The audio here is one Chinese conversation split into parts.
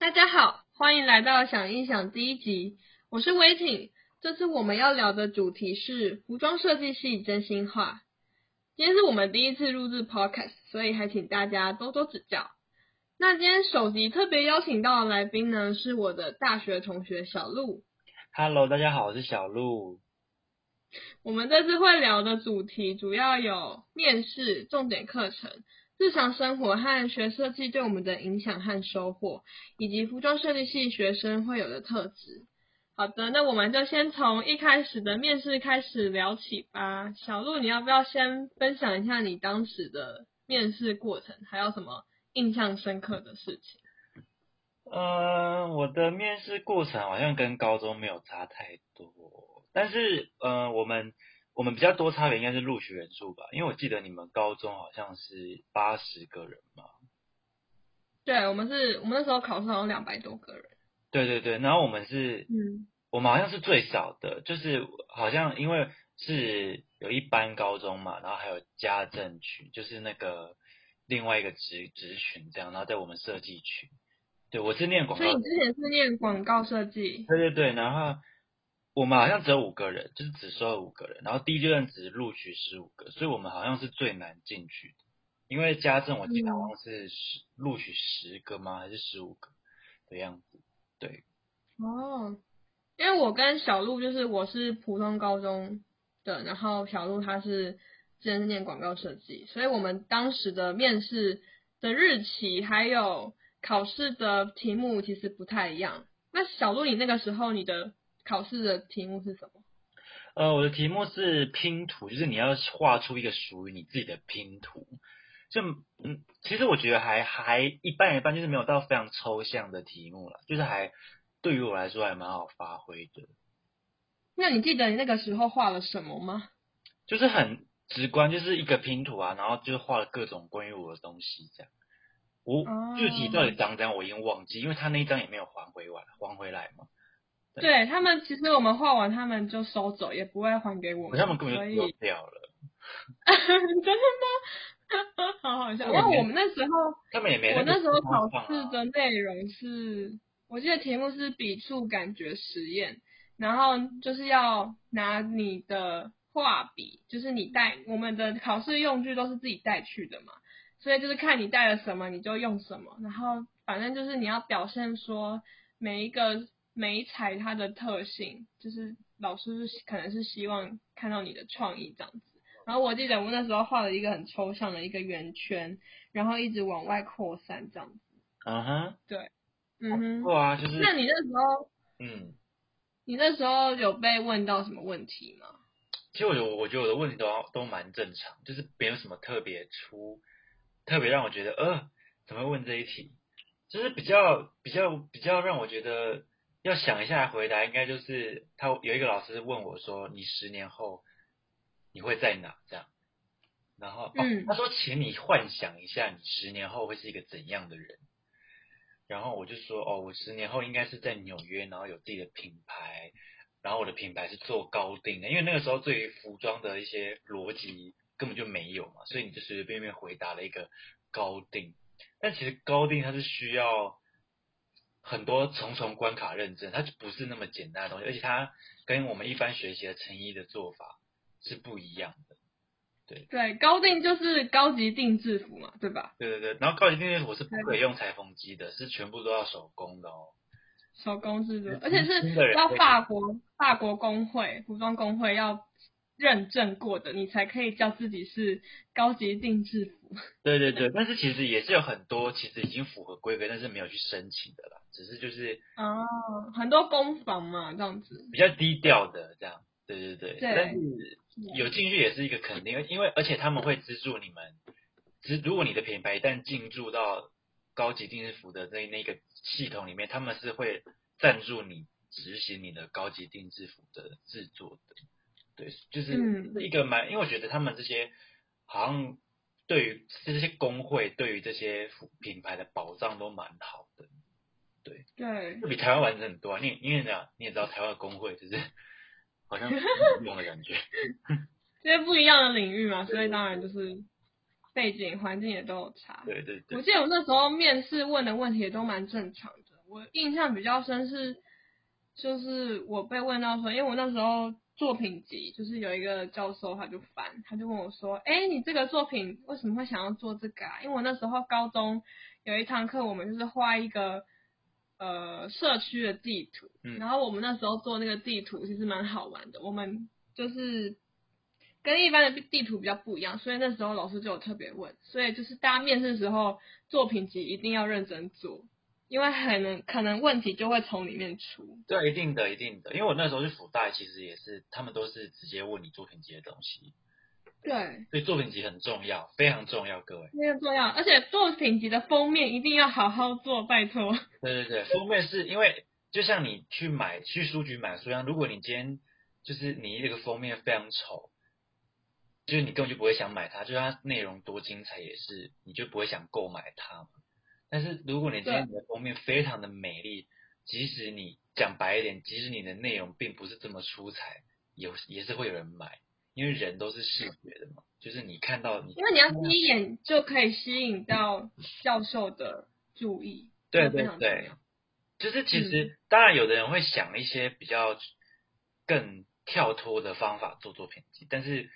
大家好，欢迎来到想一想第一集，我是威挺。这次我们要聊的主题是服装设计系真心话。今天是我们第一次录制 podcast，所以还请大家多多指教。那今天首集特别邀请到的来宾呢，是我的大学同学小鹿。Hello，大家好，我是小鹿。我们这次会聊的主题主要有面试、重点课程、日常生活和学设计对我们的影响和收获，以及服装设计系学生会有的特质。好的，那我们就先从一开始的面试开始聊起吧。小鹿，你要不要先分享一下你当时的面试过程，还有什么印象深刻的事情？呃，我的面试过程好像跟高中没有差太多，但是呃，我们我们比较多差别应该是录取人数吧，因为我记得你们高中好像是八十个人嘛。对，我们是我们那时候考试好像两百多个人。对对对，然后我们是，嗯，我们好像是最少的，就是好像因为是有一般高中嘛，然后还有家政群，就是那个另外一个职职群这样，然后在我们设计群。对，我是念广告所以你之前是念广告设计？对对对，然后我们好像只有五个人，就是只收了五个人，然后第一阶段只录取十五个，所以我们好像是最难进去的，因为家政我记得好像是十、录取十个吗？还是十五个的样子？对，哦，因为我跟小鹿就是我是普通高中的，然后小鹿他是之前是念广告设计，所以我们当时的面试的日期还有考试的题目其实不太一样。那小鹿你那个时候你的考试的题目是什么？呃，我的题目是拼图，就是你要画出一个属于你自己的拼图。就嗯，其实我觉得还还一般一般，就是没有到非常抽象的题目了，就是还对于我来说还蛮好发挥的。那你记得你那个时候画了什么吗？就是很直观，就是一个拼图啊，然后就是画了各种关于我的东西这样。我哦具体到底长怎样我已经忘记，因为他那一张也没有还回完，还回来嘛。对对他们，其实我们画完他们就收走，也不会还给我们，他们根本所以就丢掉了，真的吗？好好笑。然后我们那时候，他们也没我那时候考放试的内容是，我记得题目是笔触感觉实验，然后就是要拿你的画笔，就是你带我们的考试用具都是自己带去的嘛，所以就是看你带了什么你就用什么，然后反正就是你要表现说每一个美彩它的特性，就是老师是可能是希望看到你的创意这样子。然后我记得我那时候画了一个很抽象的一个圆圈，然后一直往外扩散这样子。嗯哼，嗯哼，对啊，就是那你那时候，嗯，你那时候有被问到什么问题吗？其实我觉得我觉得我的问题都都蛮正常，就是没有什么特别出，特别让我觉得呃怎么会问这一题，就是比较比较比较让我觉得要想一下回答，应该就是他有一个老师问我说你十年后你会在哪这样，然后、哦嗯他说请你幻想一下你十年后会是一个怎样的人。然后我就说，哦，我十年后应该是在纽约，然后有自己的品牌，然后我的品牌是做高定的，因为那个时候对于服装的一些逻辑根本就没有嘛，所以你就随随便便回答了一个高定。但其实高定它是需要很多重重关卡认证，它就不是那么简单的东西，而且它跟我们一般学习的成衣的做法是不一样的。对对，高定就是高级定制服嘛，对吧？对对对，然后高级定制我是不可以用裁缝机的，是全部都要手工的哦。手工制作，而且是要法国法国工会服装工会要认证过的，你才可以叫自己是高级定制服。对对对，但是其实也是有很多其实已经符合规格，但是没有去申请的啦，只是就是哦，很多工坊嘛，这样子。比较低调的这样。对对对，对但是有进去也是一个肯定，因为而且他们会资助你们，只如果你的品牌一旦进驻到高级定制服的那那个系统里面，他们是会赞助你执行你的高级定制服的制作的。对，就是一个蛮，因为我觉得他们这些好像对于这些工会对于这些品牌的保障都蛮好的，对，就比台湾完整很多啊。你因为这样你也知道台湾的工会就是好像是用的感觉。因为不一样的领域嘛，所以当然就是背景环境也都有差。对对对我，记得我那时候面试问的问题也都蛮正常的，我印象比较深是，就是我被问到说，因为我那时候作品集就是有一个教授他就翻，他就问我说，哎，你这个作品为什么会想要做这个啊？因为我那时候高中有一堂课，我们就是画一个呃社区的地图，嗯然后我们那时候做那个地图其实蛮好玩的，我们就是跟一般的地图比较不一样，所以那时候老师就有特别问，所以就是大家面试的时候作品集一定要认真做，因为可能可能问题就会从里面出。对，一定的，一定的，因为我那时候去辅大，其实也是他们都是直接问你作品集的东西，对，所以作品集很重要，非常重要，各位。非常重要，而且作品集的封面一定要好好做，拜托。对对对，封面是因为就像你去买去书局买书一样，如果你今天就是你这个封面非常丑，就是你根本就不会想买它，就是它内容多精彩也是，你就不会想购买它嘛。但是如果你今天你的封面非常的美丽，即使你讲白一点，即使你的内容并不是这么出彩，有也是会有人买，因为人都是视觉的嘛，就是你看到你因为你要第一眼就可以吸引到教授的注意，对对对，就是其实、当然有的人会想一些比较更跳脱的方法做作品集，但是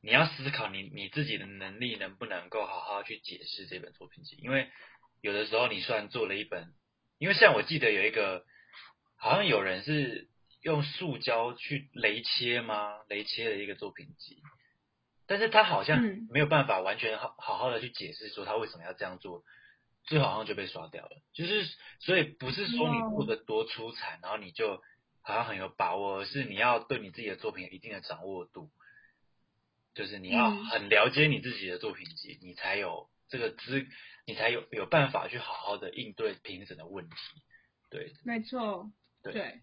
你要思考你你自己的能力能不能够好好去解释这本作品集，因为有的时候你虽然做了一本，因为像我记得有一个好像有人是用塑胶去雷切吗？雷切的一个作品集。但是他好像嗯没有办法完全好好好的去解释说他为什么要这样做，最后好像就被刷掉了。就是所以不是说你做的多出彩，然后你就好像很有把握，而是你要对你自己的作品有一定的掌握度，就是你要嗯很了解你自己的作品集，你才有这个资，你才有有办法去好好的应对评审的问题。对，没错，对对。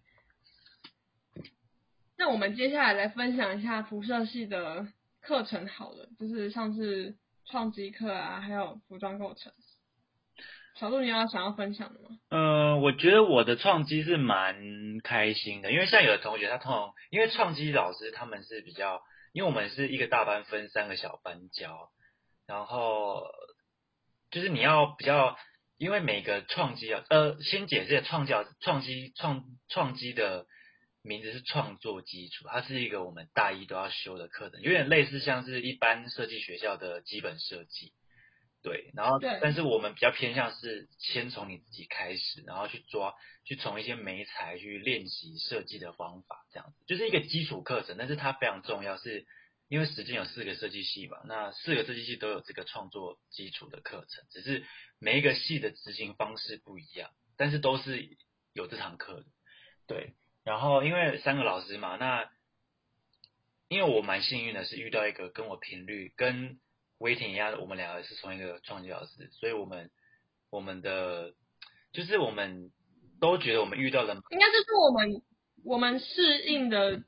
那我们接下来来分享一下辐射系的课程好了，就是上次创机课啊，还有服装构成。小鹿，你有要想要分享的吗？嗯，我觉得我的创机是蛮开心的，因为像有的同学他通常因为创机老师他们是比较，因为我们是一个大班分三个小班教，然后就是你要比较，因为每个创基啊，呃，先解释创教创基创创基的名字是创作基础，它是一个我们大一都要修的课程，有点类似像是一般设计学校的基本设计。对，然后对但是我们比较偏向是先从你自己开始，然后去抓，去从一些媒材去练习设计的方法，这样子就是一个基础课程，但是它非常重要，是因为实践有四个设计系嘛，那四个设计系都有这个创作基础的课程，只是每一个系的执行方式不一样，但是都是有这堂课的。对，然后因为三个老师嘛，那因为我蛮幸运的是遇到一个跟我频率跟威霆一样的，我们两个是同一个创业老师，所以我们我们的就是我们都觉得我们遇到了应该就是我们我们适应的，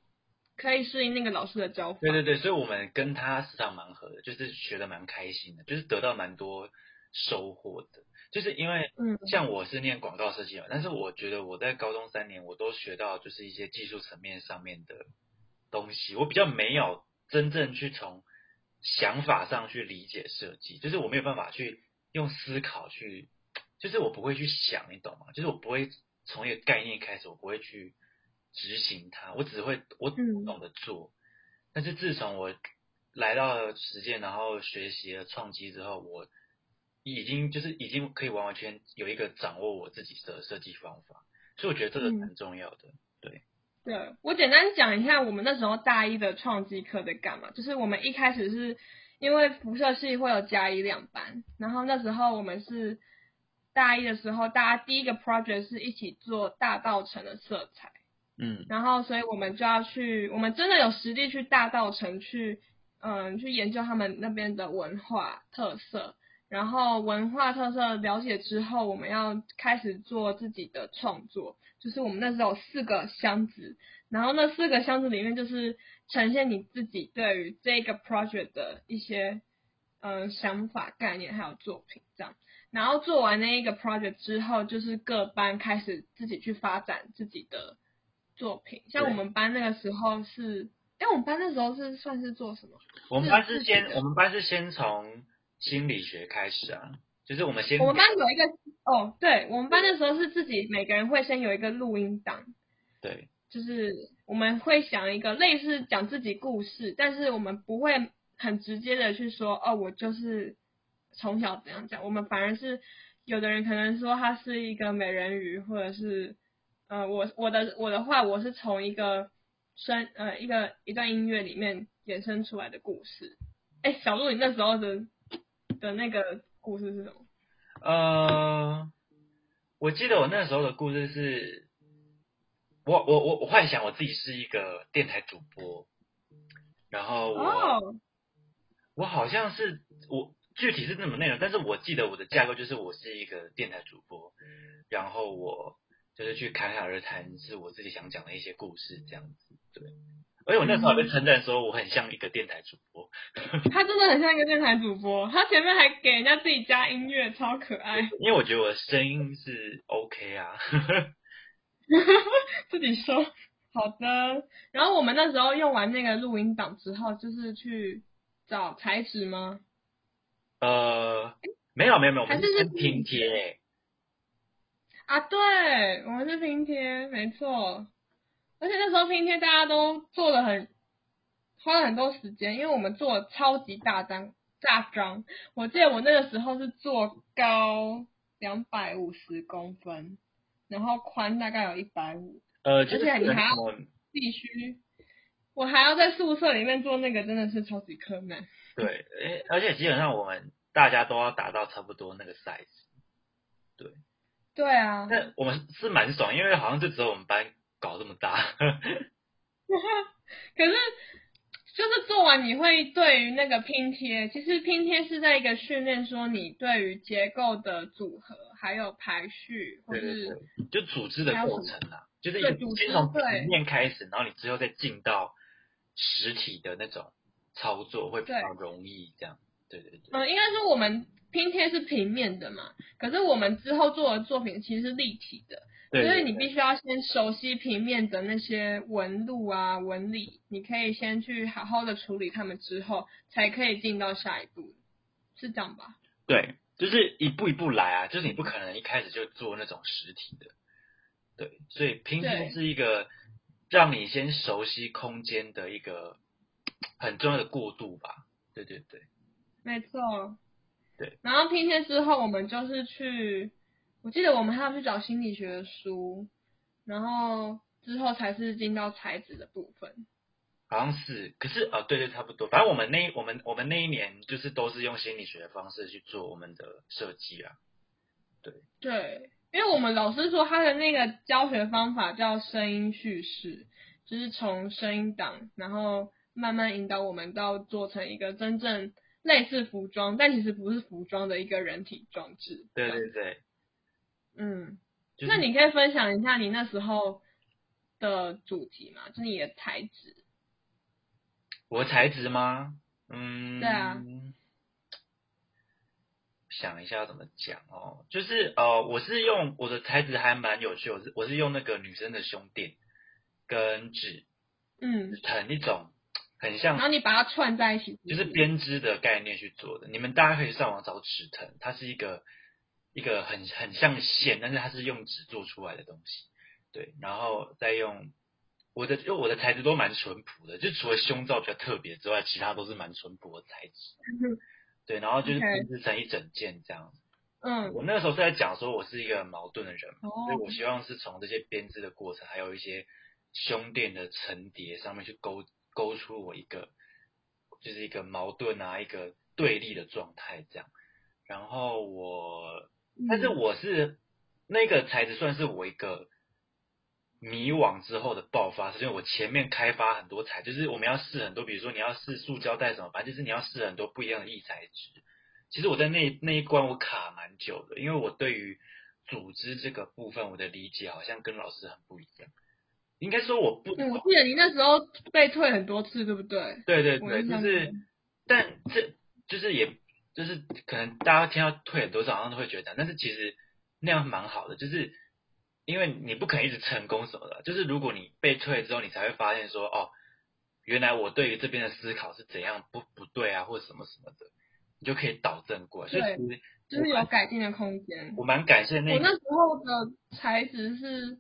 可以适应那个老师的教法。对对对，所以我们跟他时常蛮合的，就是学的蛮开心的，就是得到蛮多收获的。就是因为嗯像我是念广告设计嘛，但是我觉得我在高中三年我都学到就是一些技术层面上面的东西，我比较没有真正去从想法上去理解设计，就是我没有办法去用思考去，就是我不会去想，你懂吗？就是我不会从一个概念开始，我不会去执行它，我只会我嗯懂得做。但是自从我来到了实践，然后学习了创机之后，我已经就是已经可以完完全有一个掌握我自己的设计方法，所以我觉得这个嗯蛮重要的。对，对我简单讲一下我们那时候大一的创机课在干嘛，就是我们一开始是因为辐射系会有甲乙两班，然后那时候我们是大一的时候，大家第一个 project 是一起做大道城的色彩，嗯然后所以我们就要去，我们真的有实地去大道城去，嗯，去研究他们那边的文化特色。然后文化特色了解之后，我们要开始做自己的创作。就是我们那时候有四个箱子，然后那四个箱子里面就是呈现你自己对于这个 project 的一些嗯想法、概念还有作品这样。然后做完那一个 project 之后，就是各班开始自己去发展自己的作品。像我们班那个时候是，哎，我们班那时候是算是做什么？我们班是先我们班是先从心理学开始啊，就是我们先我们班有一个哦，对我们班那时候是自己每个人会先有一个录音档，对就是我们会想一个类似讲自己故事，但是我们不会很直接的去说哦，我就是从小怎样讲，我们反而是有的人可能说他是一个美人鱼，或者是呃我我的我的话我是从一个声呃一个一段音乐里面衍生出来的故事。哎，小鹿，你那时候的的那个故事是什么？呃，我记得我那时候的故事是，我我我我幻想我自己是一个电台主播，然后我、哦，我好像是我具体是什么内容，但是我记得我的架构就是我是一个电台主播，然后我就是去侃侃而谈，是我自己想讲的一些故事这样子，对。而且我那时候还被称赞说我很像一个电台主播，他真的很像一个电台主播，他前面还给人家自己加音乐，超可爱。因为我觉得我的声音是 OK 啊。自己说好的。然后我们那时候用完那个录音档之后，就是去找材质吗？呃，没有没有没有，我们还是拼贴欸，啊，对，我们是拼贴，没错。而且那时候拼贴大家都做的很，花了很多时间，因为我们做的超级大张大张。我记得我那个时候是做高两百五十公分，然后宽大概有一百五，呃，就是而且你还要必须。我还要在宿舍里面做那个，真的是超级困难。对，诶而且基本上我们大家都要达到差不多那个 size。对啊，那我们是蛮爽，因为好像就只有我们班搞这么大。可是就是做完你会对于那个拼贴，其实拼贴是在一个训练，说你对于结构的组合，还有排序，或对对是对，就组织的过程啊，就是先从对平面开始，然后你之后再进到实体的那种操作，会比较容易这样。对对对，嗯，应该说我们拼贴是平面的嘛，可是我们之后做的作品其实是立体的，对所以你必须要先熟悉平面的那些纹路啊、纹理，你可以先去好好的处理它们之后，才可以进到下一步，是这样吧？对，就是一步一步来啊，就是你不可能一开始就做那种实体的，对，所以拼贴是一个让你先熟悉空间的一个很重要的过渡吧。对对对，没错。对。然后拼贴之后，我们就是去，我记得我们还要去找心理学的书，然后之后才是进到材质的部分。好像是，可是呃，对对，差不多。反正我们那我们我们那一年就是都是用心理学的方式去做我们的设计啊。对，因为我们老师说他的那个教学方法叫声音叙事，就是从声音档，然后慢慢引导我们到做成一个真正类似服装，但其实不是服装的一个人体装置。对对对，嗯，就是、那你可以分享一下你那时候的主题嘛，就是你的材质。我的材质吗？嗯，对啊。想一下要怎么讲哦，就是呃，我是用我的材质还蛮有趣，我是我是用那个女生的胸垫跟纸嗯，很一种很像然后你把它串在一起，就是编织的概念去做的。你们大家可以上网找纸藤，它是一个一个很很像线，但是它是用纸做出来的东西。对，然后再用我的，因为我的材质都蛮淳朴的，就除了胸罩比较特别之外，其他都是蛮淳朴的材质。对，然后就是编织成一整件这样。嗯，我那个时候是在讲说我是一个矛盾的人所以我希望是从这些编织的过程，还有一些胸垫的层叠上面去勾勾出我一个就是一个矛盾啊，一个对立的状态这样。然后我，但是嗯我是那个材质算是我一个迷惘之后的爆发，是因为我前面开发很多材，就是我们要试很多，比如说你要试塑胶袋什么，反正就是你要试很多不一样的异材质。其实我在那那一关我卡蛮久的，因为我对于组织这个部分我的理解好像跟老师很不一样。应该说我不嗯我记得你那时候被退很多次，对不对？对对对，就是，但这就是也就是可能大家听到退很多次好像都会觉得，但是其实那样蛮好的，就是因为你不可能一直成功什么的，就是如果你被退之后，你才会发现说，哦，原来我对于这边的思考是怎样不不对啊，或者什么什么的。你就可以导正过来。所以其实就是有改进的空间。我蛮感谢那个我那时候的才质是，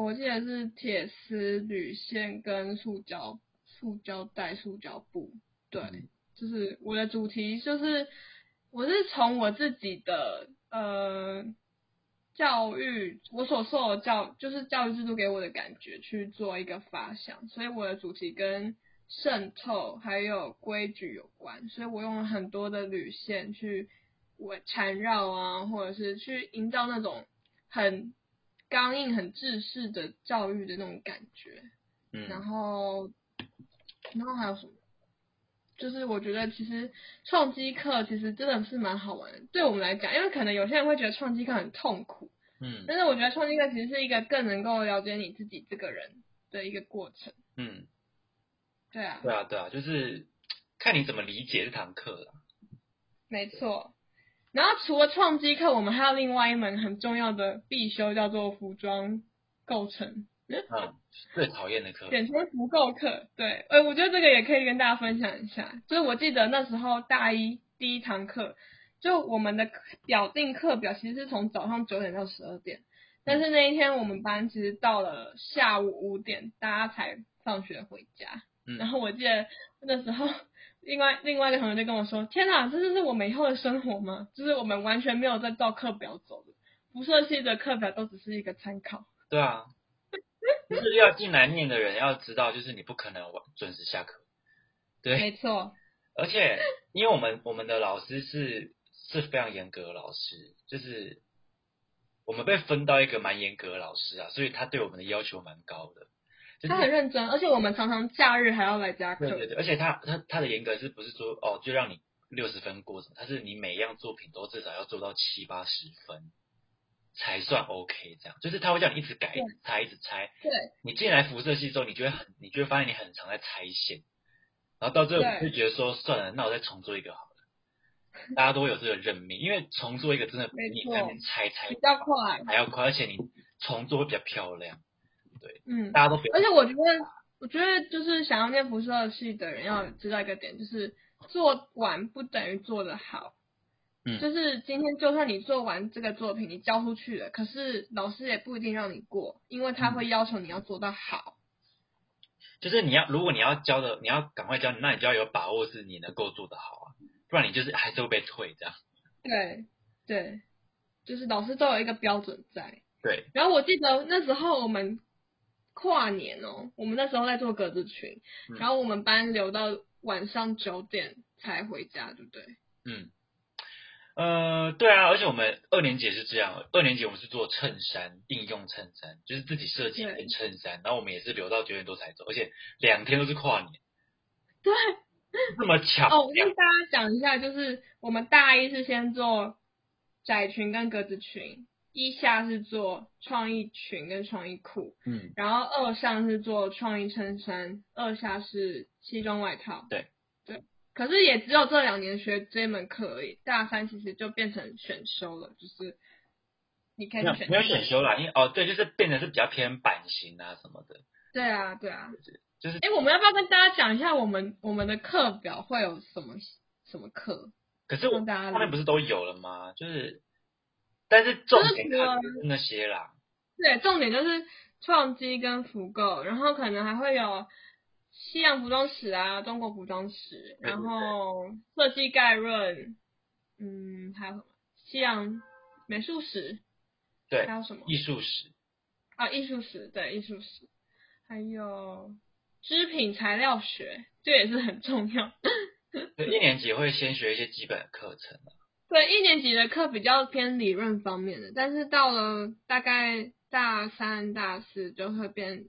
我记得是铁丝、铝线跟塑胶、塑胶袋、塑胶布。对，嗯就是我的主题就是，我是从我自己的呃教育，我所受的教就是教育制度给我的感觉去做一个发想，所以我的主题跟渗透还有规矩有关，所以我用了很多的铝线去我缠绕啊，或者是去营造那种很刚硬、很制式的教育的那种感觉。嗯然嗯后，然后还有什么？就是我觉得其实创机课其实真的是蛮好玩的，对我们来讲，因为可能有些人会觉得创机课很痛苦，嗯但是我觉得创机课其实是一个更能够了解你自己这个人的一个过程。嗯，对啊，对啊对啊，就是看你怎么理解这堂课了。没错。然后除了创机课，我们还有另外一门很重要的必修，叫做服装构成。嗯，最讨厌的课。简称服构课。对，呃，我觉得这个也可以跟大家分享一下。就是我记得那时候大一第一堂课，就我们的表定课表其实是从早上九点到十二点，但是那一天我们班其实到了下午五点，大家才放学回家。嗯然后我记得那时候，另外另外一个同学就跟我说：“天哪，这就是我们以后的生活吗？就是我们完全没有在照课表走的，辐射系的课表都只是一个参考。”对啊，就是要进来念的人要知道，就是你不可能晚准时下课。对，没错，而且因为我们我们的老师是是非常严格的老师，就是我们被分到一个蛮严格的老师啊，所以他对我们的要求蛮高的。就是他很认真，而且我们常常假日还要来加课。对对对，而且他他他的严格是不是说哦就让你六十分过什么？他是你每一样作品都至少要做到七八十分才算 OK，这样就是他会叫你一直改、对一直拆、一直拆。对你进来辐射系之后，你就会很，你就会发现你很常在拆线，然后到最后你就觉得说算了，那我再重做一个好了。大家都会有这个认命，因为重做一个真的比你在那边拆拆比较快。还要快，而且你重做会比较漂亮。嗯，大家都不要而且我觉得，我觉得就是想要念辐射系的人要知道一个点，就是做完不等于做得好。嗯就是今天就算你做完这个作品，你交出去了，可是老师也不一定让你过，因为他会要求你要做到好。就是你要，如果你要教的，你要赶快教，那你就要有把握是你能够做得好啊，不然你就是还是会被退这样。对对，就是老师都有一个标准在。对，然后我记得那时候我们跨年哦，我们那时候在做格子裙，嗯。然后我们班留到晚上九点才回家，对不对？嗯，呃，对啊，而且我们二年级也是这样，二年级我们是做衬衫，应用衬衫，就是自己设计一件衬衫，然后我们也是留到九点多才走，而且两天都是跨年，对，这么巧，哦，我跟大家讲一下，就是我们大一是先做窄裙跟格子裙，一下是做创意裙跟创意裤，嗯，然后二上是做创意衬衫，二下是西装外套。对对，可是也只有这两年学这门课而已，大三其实就变成选修了，就是你可以选没有选修啦，因为哦对，就是变成是比较偏版型啊什么的，对啊，对啊。就是哎，我们要不要跟大家讲一下我们我们的课表会有什么什么课？可是我让大家后面不是都有了吗？就是，但是重点就是除了看就是那些啦，对，重点就是创基跟复购，然后可能还会有西洋服装史啊、中国服装史，然后设计概论，嗯，还有什么西洋美术史，对还，有什么艺术史，啊？艺术史，对，艺术史，还有织品材料学，这也是很重要。对，一年级会先学一些基本的课程啊对，一年级的课比较偏理论方面的，但是到了大概大三、大四就会变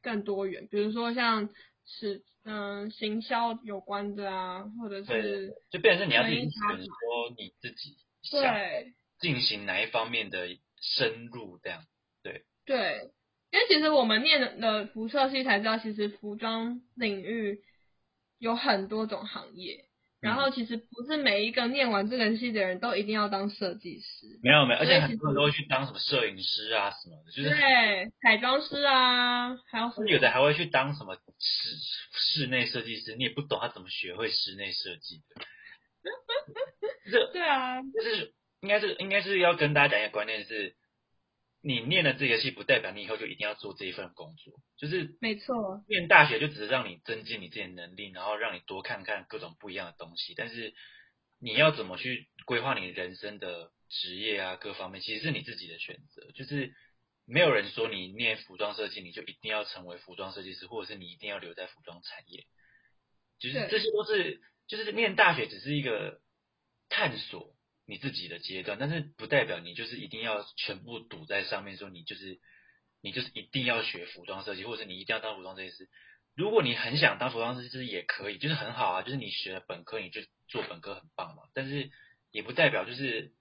更多元，比如说像是嗯、行销有关的啊，或者是就变成是你要自己选说你自己想对进行哪一方面的深入这样。对对，因为其实我们念了辐射系才知道，其实服装领域有很多种行业。然后其实不是每一个念完这个系的人都一定要当设计师，没有没有，而且很多人都会去当什么摄影师啊什么的，就是对，彩妆师啊，还有什么有的还会去当什么室室内设计师，你也不懂他怎么学会室内设计的。这对啊，就是应该是应该是要跟大家讲一个观念是，你念了这个系不代表你以后就一定要做这一份工作，就是没错，念大学就只是让你增进你自己的能力，然后让你多看看各种不一样的东西，但是你要怎么去规划你人生的职业啊各方面，其实是你自己的选择，就是没有人说你念服装设计你就一定要成为服装设计师，或者是你一定要留在服装产业，就是这些都是就是念大学只是一个探索你自己的阶段，但是不代表你就是一定要全部堵在上面，说你就是你就是一定要学服装设计，或者是你一定要当服装设计师。如果你很想当服装设计师也可以，就是很好啊，就是你学了本科你就做本科很棒嘛，但是也不代表就是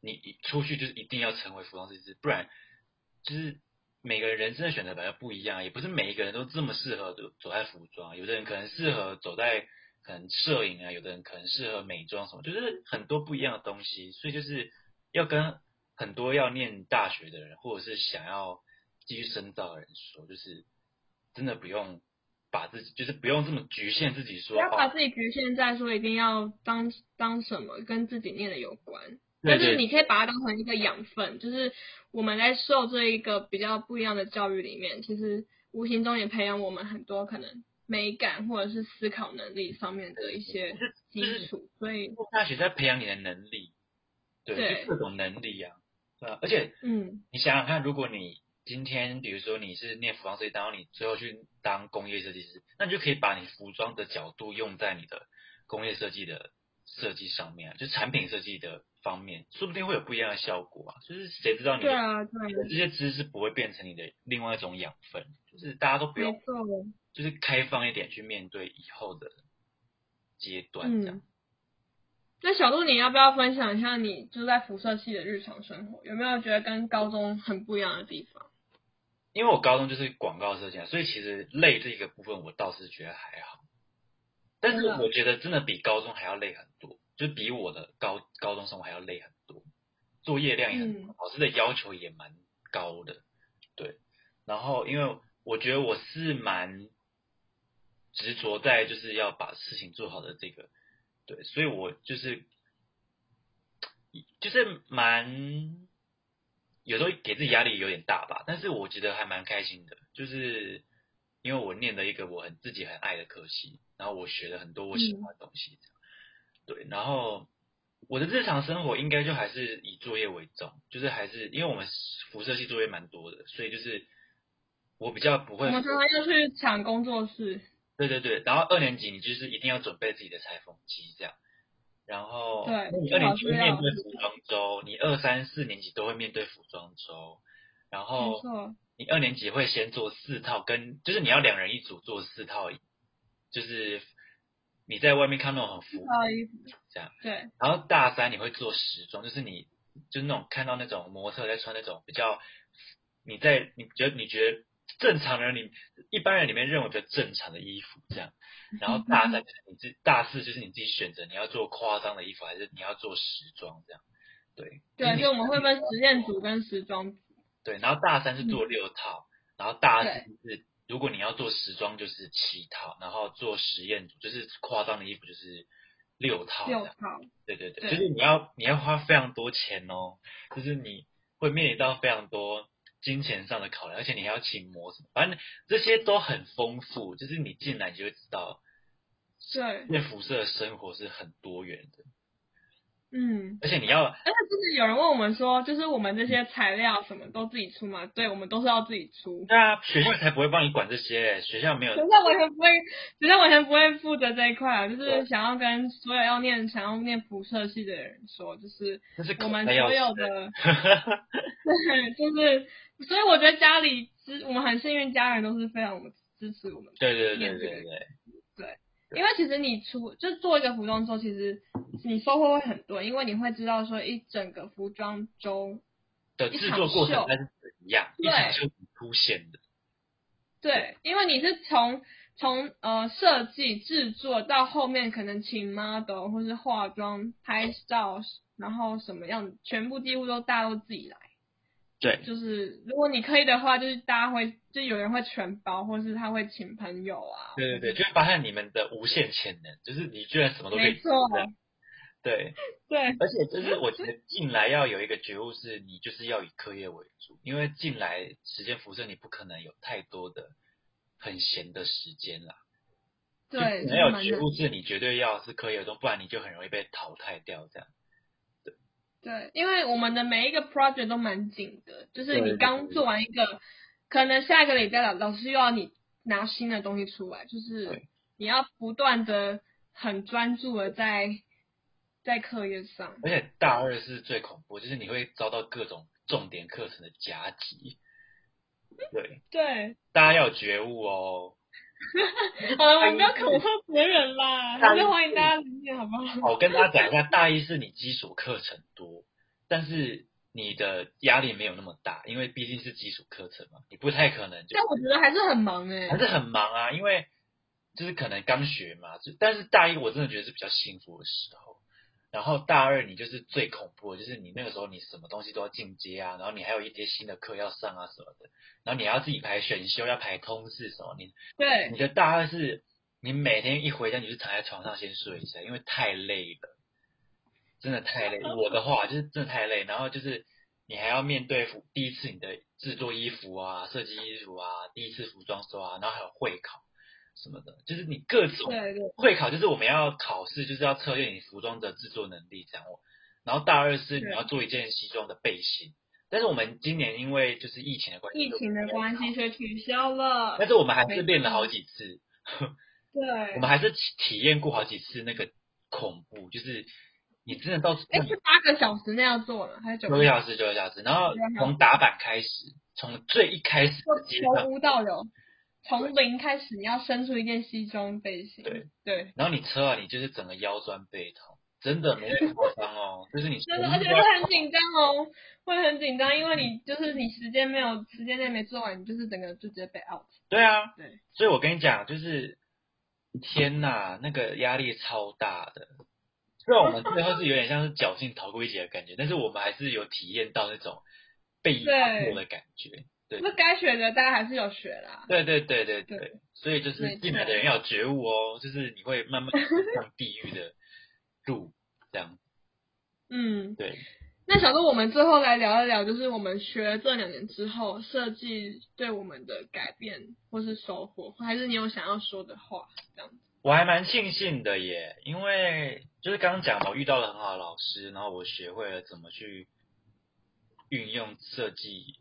你出去就是一定要成为服装设计师，不然就是每个人人生的选择本来不一样，也不是每一个人都这么适合走走在服装，有的人可能适合走在可能摄影啊，有的人可能适合美妆什么，就是很多不一样的东西，所以就是要跟很多要念大学的人，或者是想要继续深造的人说，就是真的不用把自己，就是不用这么局限自己说，不要把哦，自己局限在说一定要当当什么跟自己念的有关，但是你可以把它当成一个养分，就是我们在受这一个比较不一样的教育里面，其实无形中也培养我们很多可能美感或者是思考能力上面的一些基础，所以大学在培养你的能力，对，对就各种能力啊，对啊，而且嗯，你想想看，如果你今天比如说你是念服装设计，然后你最后去当工业设计师，那你就可以把你服装的角度用在你的工业设计的设计上面啊，就产品设计的方面，说不定会有不一样的效果啊。就是谁知道你的对啊，对，这些知识不会变成你的另外一种养分，就是大家都不用，就是开放一点去面对以后的阶段，这样。嗯。那小鹿，你要不要分享一下你就在辐射系的日常生活？有没有觉得跟高中很不一样的地方？因为我高中就是广告设计啊，所以其实累这个部分我倒是觉得还好，但是我觉得真的比高中还要累很多，就比我的高高中生活还要累很多，作业量也很多，嗯老师的要求也蛮高的，对。然后因为我觉得我是蛮执着在就是要把事情做好的这个，对，所以我就是就是蛮有时候给自己压力有点大吧，但是我觉得还蛮开心的，就是因为我念了一个我很自己很爱的科系，然后我学了很多我喜欢的东西，对，然后我的日常生活应该就还是以作业为重，就是还是因为我们辐射系作业蛮多的，所以就是我比较不会我们常常要去抢工作室，对对对，然后二年级你就是一定要准备自己的裁缝机这样，然后对你二年级会面对服装周，你二三四年级都会面对服装周，然没后错，你二年级会先做四套，跟就是你要两人一组做四套，就是你在外面看那种很浮不好意思，这样，对，然后大三你会做时装，就是你就是那种看到那种模特在穿那种比较，你在你觉得你觉得正常人里一般人里面认为比较正常的衣服这样，然后大三就是你自大四就是你自己选择你要做夸张的衣服还是你要做时装这样，对对，就我们会分实验组跟时装组，对，然后大三是做六套，然后大四是如果你要做时装就是七套，然后做实验组就是夸张的衣服就是六套六套，对对对，对。就是你要你要花非常多钱哦，就是你会面临到非常多金钱上的考量，而且你还要请模什么，反正这些都很丰富，就是你进来你就会知道，对，那辐射的生活是很多元的，嗯。而且你要而且就是有人问我们说，就是我们这些材料什么都自己出吗？对，我们都是要自己出。对啊，学校才不会帮你管这些，学校没有学校完全不会，学校完全不会负责这一块啊！就是想要跟所有要念、想要念辐射系的人说，就是我们所有的，对，就是，所以我觉得家里支我们很幸运，家人都是非常支持我们的。对对对对对。因为其实你出就做一个服装周，其实你收获会很多，因为你会知道说一整个服装周，的制作过程它是怎样，一对场秀出现的。对，因为你是从从呃设计制作到后面可能请 model 或是化妆、拍照，然后什么样，全部几乎都大家都自己来。对，就是如果你可以的话，就是大家会就有人会全包，或是他会请朋友啊。对对对，就会发现你们的无限潜能，就是你居然什么都可以没错做对，对，而且就是我觉得进来要有一个觉悟，是你就是要以课业为主，因为进来时间辐射，你不可能有太多的很闲的时间啦。对，没有觉悟是你绝对要是课业中，不然你就很容易被淘汰掉。这样，对，因为我们的每一个 project 都蛮紧的，就是你刚做完一个，可能下一个礼拜老老师又要你拿新的东西出来，就是你要不断的很专注的在在课业上。而且大二是最恐怖，就是你会遭到各种重点课程的夹击。对，对，大家要有觉悟哦。好了，我们不要恐吓别人啦，还是欢迎大家理解好不好？我跟大家讲一下，大一是你基础课程多，但是你的压力没有那么大，因为毕竟是基础课程嘛，你不太可能就但我觉得还是很忙哎、还是很忙啊，因为就是可能刚学嘛，就但是大一我真的觉得是比较幸福的时候，然后大二你就是最恐怖的，就是你那个时候你什么东西都要进阶啊，然后你还有一些新的课要上啊什么的，然后你还要自己排选修，要排通识什么，你对你的大二是，你每天一回家你就躺在床上先睡一下，因为太累了，真的太累。我的话就是真的太累，然后就是你还要面对服第一次你的制作衣服啊、设计衣服啊、第一次服装周啊，然后还有会考什么的，就是你各种会考，就是我们要考试，就是要测验你服装的制作能力这样。我然后大二是你要做一件西装的背心，但是我们今年因为就是疫情的关系，疫情的关系，所以取消了。但是我们还是练了好几次。对，我们还是体体验过好几次那个恐怖，就是你真的到哎是八个小时那样做了，还是九九个小时，九个小时，然后从打板开始，从最一开始从无到有，从零开始，你要伸出一件西装背心。对对，然后你车啊，你就是整个腰酸背痛，真的没有夸张哦，就是你 真的，而且会很紧张哦，会很紧张，因为你就是你时间没有时间内没做完，你就是整个就直接被 out。对啊，对，所以我跟你讲，就是天呐，那个压力超大的。虽然我们最后是有点像是侥幸逃过一劫的感觉，但是我们还是有体验到那种被压迫的感觉。对那该学的大家还是有学啦。对对对对对对，所以就是进来的人要有觉悟哦，就是你会慢慢走上地狱的路，这样嗯，对。那小鹿，我们最后来聊一聊，就是我们学了这两年之后，设计对我们的改变或是收获，还是你有想要说的话？这样子。我还蛮庆幸的耶，因为就是刚刚讲嘛，我遇到了很好的老师，然后我学会了怎么去运用设计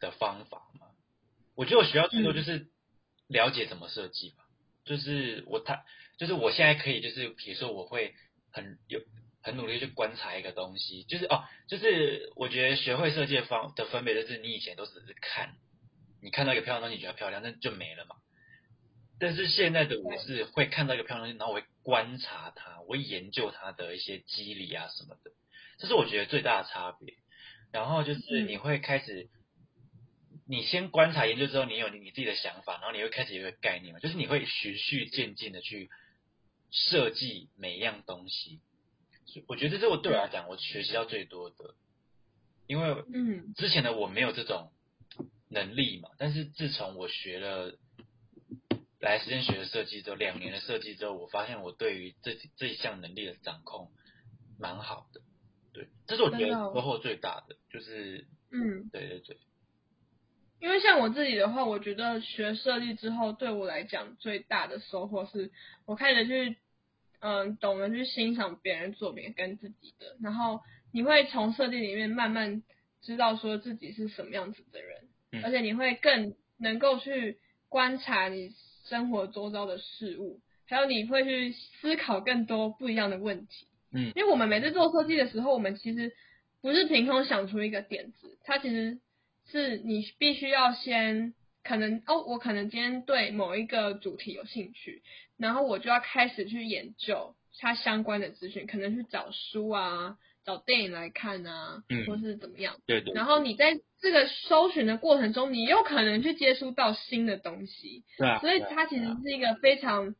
的方法嘛。我觉得我学到最多就是了解怎么设计吧，就是我他就是我现在可以就是比如说我会很有很努力去观察一个东西，就是哦，就是我觉得学会设计的方的分别就是你以前都只是看，你看到一个漂亮东西你觉得漂亮，那就没了嘛。但是现在的我是会看到一个漂亮东西，然后我会观察它，我会研究它的一些机理啊什么的，这是我觉得最大的差别。然后就是你会开始，你先观察研究之后，你有你你自己的想法，然后你会开始有一个概念嘛，就是你会循序渐进的去设计每一样东西。我觉得这是我对我来讲我学习到最多的，因为嗯，之前的我没有这种能力嘛，但是自从我学了来时间学的设计之后，两年的设计之后，我发现我对于这这一项能力的掌控蛮好的。对，这是我觉得收获最大的，就是嗯，对对对，因为像我自己的话，我觉得学设计之后，对我来讲最大的收获是我开始去，嗯，懂得去欣赏别人作品跟自己的，然后你会从设计里面慢慢知道说自己是什么样子的人，嗯。而且你会更能够去观察你生活周遭的事物，还有你会去思考更多不一样的问题。嗯。因为我们每次做设计的时候，我们其实不是凭空想出一个点子，它其实是你必须要先可能哦，我可能今天对某一个主题有兴趣，然后我就要开始去研究它相关的资讯，可能去找书啊，找电影来看啊，嗯或是怎么样。对对然后你在这个搜寻的过程中，你有可能去接触到新的东西，对啊，所以它其实是一个非常，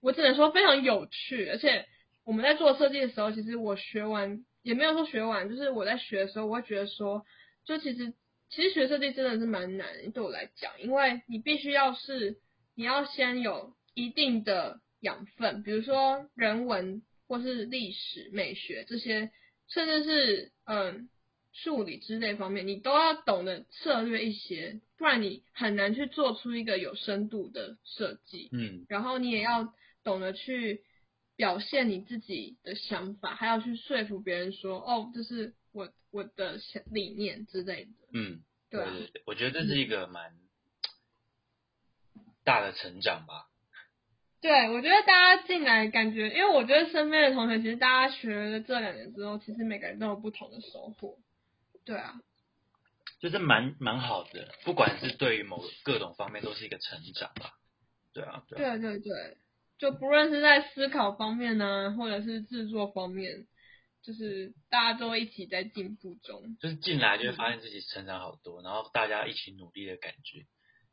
我只能说非常有趣，而且我们在做设计的时候，其实我学完也没有说学完，就是我在学的时候，我会觉得说，就其实其实学设计真的是蛮难的，对我来讲，因为你必须要是你要先有一定的养分，比如说人文或是历史、美学这些，甚至是嗯数理之类方面，你都要懂得策略一些，不然你很难去做出一个有深度的设计。嗯，然后你也要懂得去表现你自己的想法，还要去说服别人说，哦，这是我我的理念之类的。嗯，对啊，对对，我觉得这是一个蛮大的成长吧。对，我觉得大家进来感觉，因为我觉得身边的同学，其实大家学了这两年之后，其实每个人都有不同的收获。对啊，就是蛮蛮好的，不管是对于某各种方面都是一个成长吧。对啊，对啊，对对对，就不论是在思考方面呢，或者是制作方面，就是大家都一起在进步中。就是进来就会发现自己成长好多，然后大家一起努力的感觉，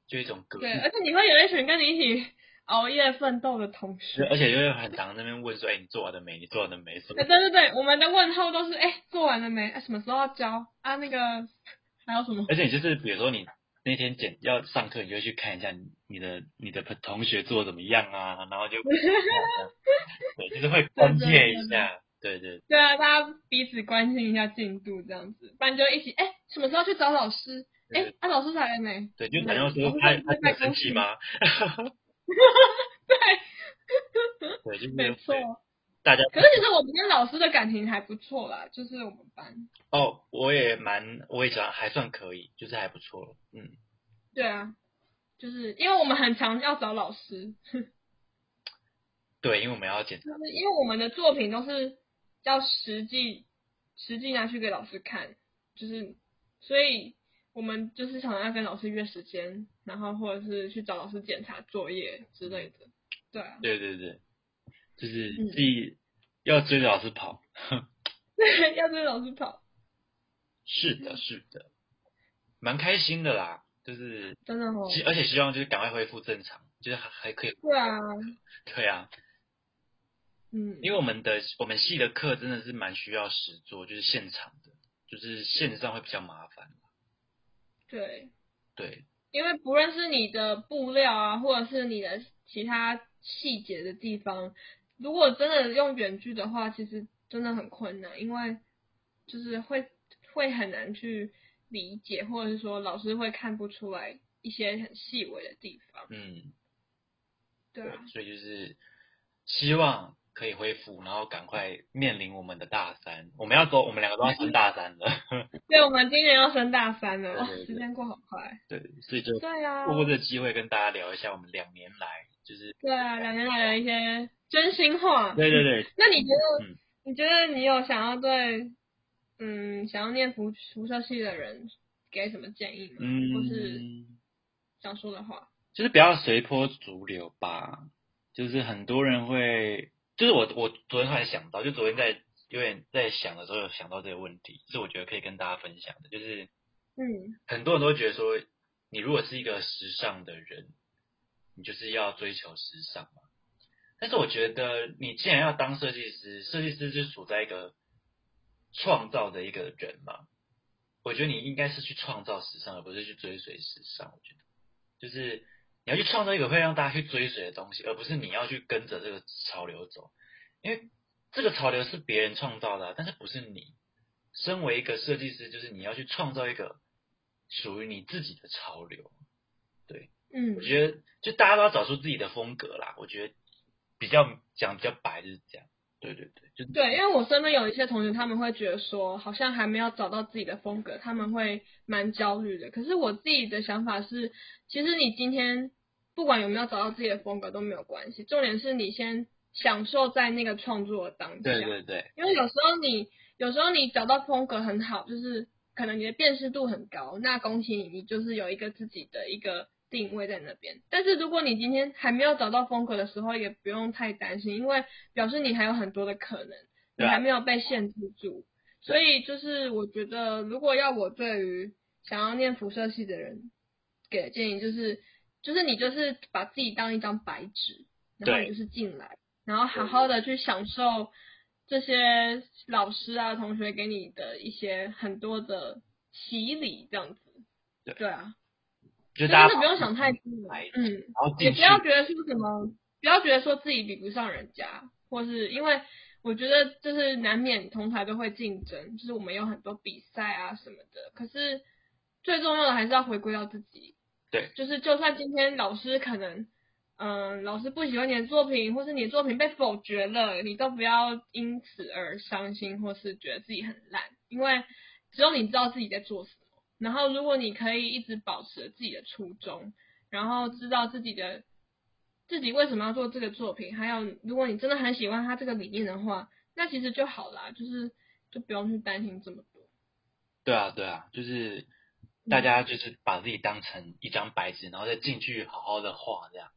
就一种革对，而且你会有一群跟你一起熬夜奋斗的同学。而且就会很常在那边问说，哎、你做完了没？你做完了没？什么哎，？对对对，我们的问候都是哎，做完了没？哎，什么时候要交啊？那个还有什么？而且你就是比如说你那天简要上课，你就会去看一下你你的你的同学做得怎么样啊，然后就 对，就是会关切一下，对对对啊，大家彼此关心一下进度，这样子，不然就一起哎，什么时候去找老师？哎对，啊，老师来了没？对，就打电话说嗯他嗯他有生气吗？对，对，就是没错。大家可是其实我们跟老师的感情还不错啦，就是我们班。哦，我也蛮我也讲还算可以，就是还不错了，嗯，对啊，就是因为我们很常要找老师，对，因为我们要检查，就是因为我们的作品都是要实际实际拿去给老师看，就是所以我们就是常常要跟老师约时间，然后或者是去找老师检查作业之类的。对啊，对对对，就是嗯。自己要追着老师跑，对，要追着老师跑，是的，是的，蛮开心的啦，就是真的哦。而且希望就是赶快恢复正常，就是还还可以，对啊，对啊，嗯，因为我们的我们系的课真的是蛮需要实做，就是现场的，就是线上会比较麻烦，对，对，因为不论是你的布料啊，或者是你的其他细节的地方，如果真的用远距的话，其实真的很困难，因为就是会会很难去理解，或者是说老师会看不出来一些很细微的地方。嗯，对啊，所以就是希望可以恢复，然后赶快面临我们的大三，我们要走，我们两个都要升大三了，对，我们今年要升大三了，哇时间过好快。对，所以就对啊，透过这个机会跟大家聊一下我们两年来，就是对啊，两年来的一些真心话。对对对，那你觉得，嗯你觉得你有想要对，嗯，想要念辐辐射系的人给什么建议吗？嗯或是嗯，想说的话？就是不要随波逐流吧，就是很多人会，就是我我昨天突然想到，就昨天在有点在想的时候有想到这个问题，是我觉得可以跟大家分享的，就是嗯很多人都觉得说，你如果是一个时尚的人，你就是要追求时尚嘛。但是我觉得，你既然要当设计师，设计师就是处在一个创造的一个人嘛。我觉得你应该是去创造时尚，而不是去追随时尚。我觉得，就是你要去创造一个会让大家去追随的东西，而不是你要去跟着这个潮流走。因为这个潮流是别人创造的啊、但是不是你。身为一个设计师，就是你要去创造一个属于你自己的潮流。对嗯我觉得就大家都要找出自己的风格啦。我觉得比较讲比较白就是这样。对对对，就对，因为我身边有一些同学，他们会觉得说，好像还没有找到自己的风格，他们会蛮焦虑的。可是我自己的想法是，其实你今天不管有没有找到自己的风格都没有关系，重点是你先享受在那个创作的当下。对对对，因为有时候你有时候你找到风格很好，就是可能你的辨识度很高，那恭喜你，你就是有一个自己的一个定位在那边。但是如果你今天还没有找到风格的时候，也不用太担心，因为表示你还有很多的可能，你还没有被限制住。所以就是我觉得，如果要我对于想要念辐射系的人给的建议，就是就是你就是把自己当一张白纸，然后你就是进来，然后好好的去享受这些老师啊、同学给你的一些很多的洗礼，这样子。对对啊，就大家就真的不用想太多来，嗯，然后也不要觉得说什么，不要觉得说自己比不上人家，或是因为我觉得就是难免同台都会竞争，就是我们有很多比赛啊什么的。可是最重要的还是要回归到自己。对，就是就算今天老师可能，嗯，老师不喜欢你的作品，或是你的作品被否决了，你都不要因此而伤心，或是觉得自己很烂，因为只有你知道自己在做什么。然后如果你可以一直保持自己的初衷，然后知道自己的。自己为什么要做这个作品？还有，如果你真的很喜欢他这个理念的话，那其实就好啦，就是就不用去担心这么多。对啊，对啊，就是大家就是把自己当成一张白纸，然后再进去好好的画这样。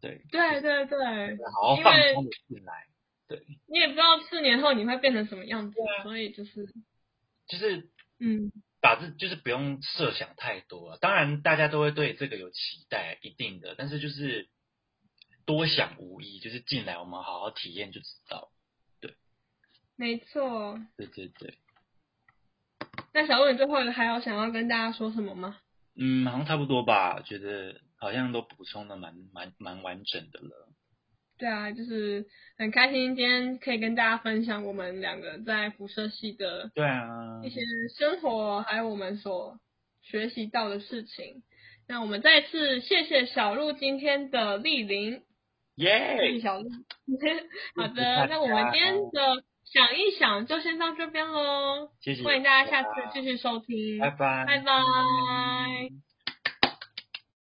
对。对对对。好好放松来。对。你也不知道四年后你会变成什么样子，所以就是。就是嗯，把这就是不用设想太多。当然，大家都会对这个有期待，一定的，但是就是。多想无益，就是进来我们好好体验就知道，对，没错，对对对。那小鹿，你最后还有想要跟大家说什么吗？嗯，好像差不多吧，觉得好像都补充的蛮蛮蛮完整的了。对啊，就是很开心今天可以跟大家分享我们两个在辐射系的对啊一些生活，还有我们所学习到的事情。那我们再次谢谢小鹿今天的莅临。耶，谢谢小鹿，好的，那我们今天的想一想就先到这边喽，谢谢，欢迎大家下次继续收听，拜拜，拜拜。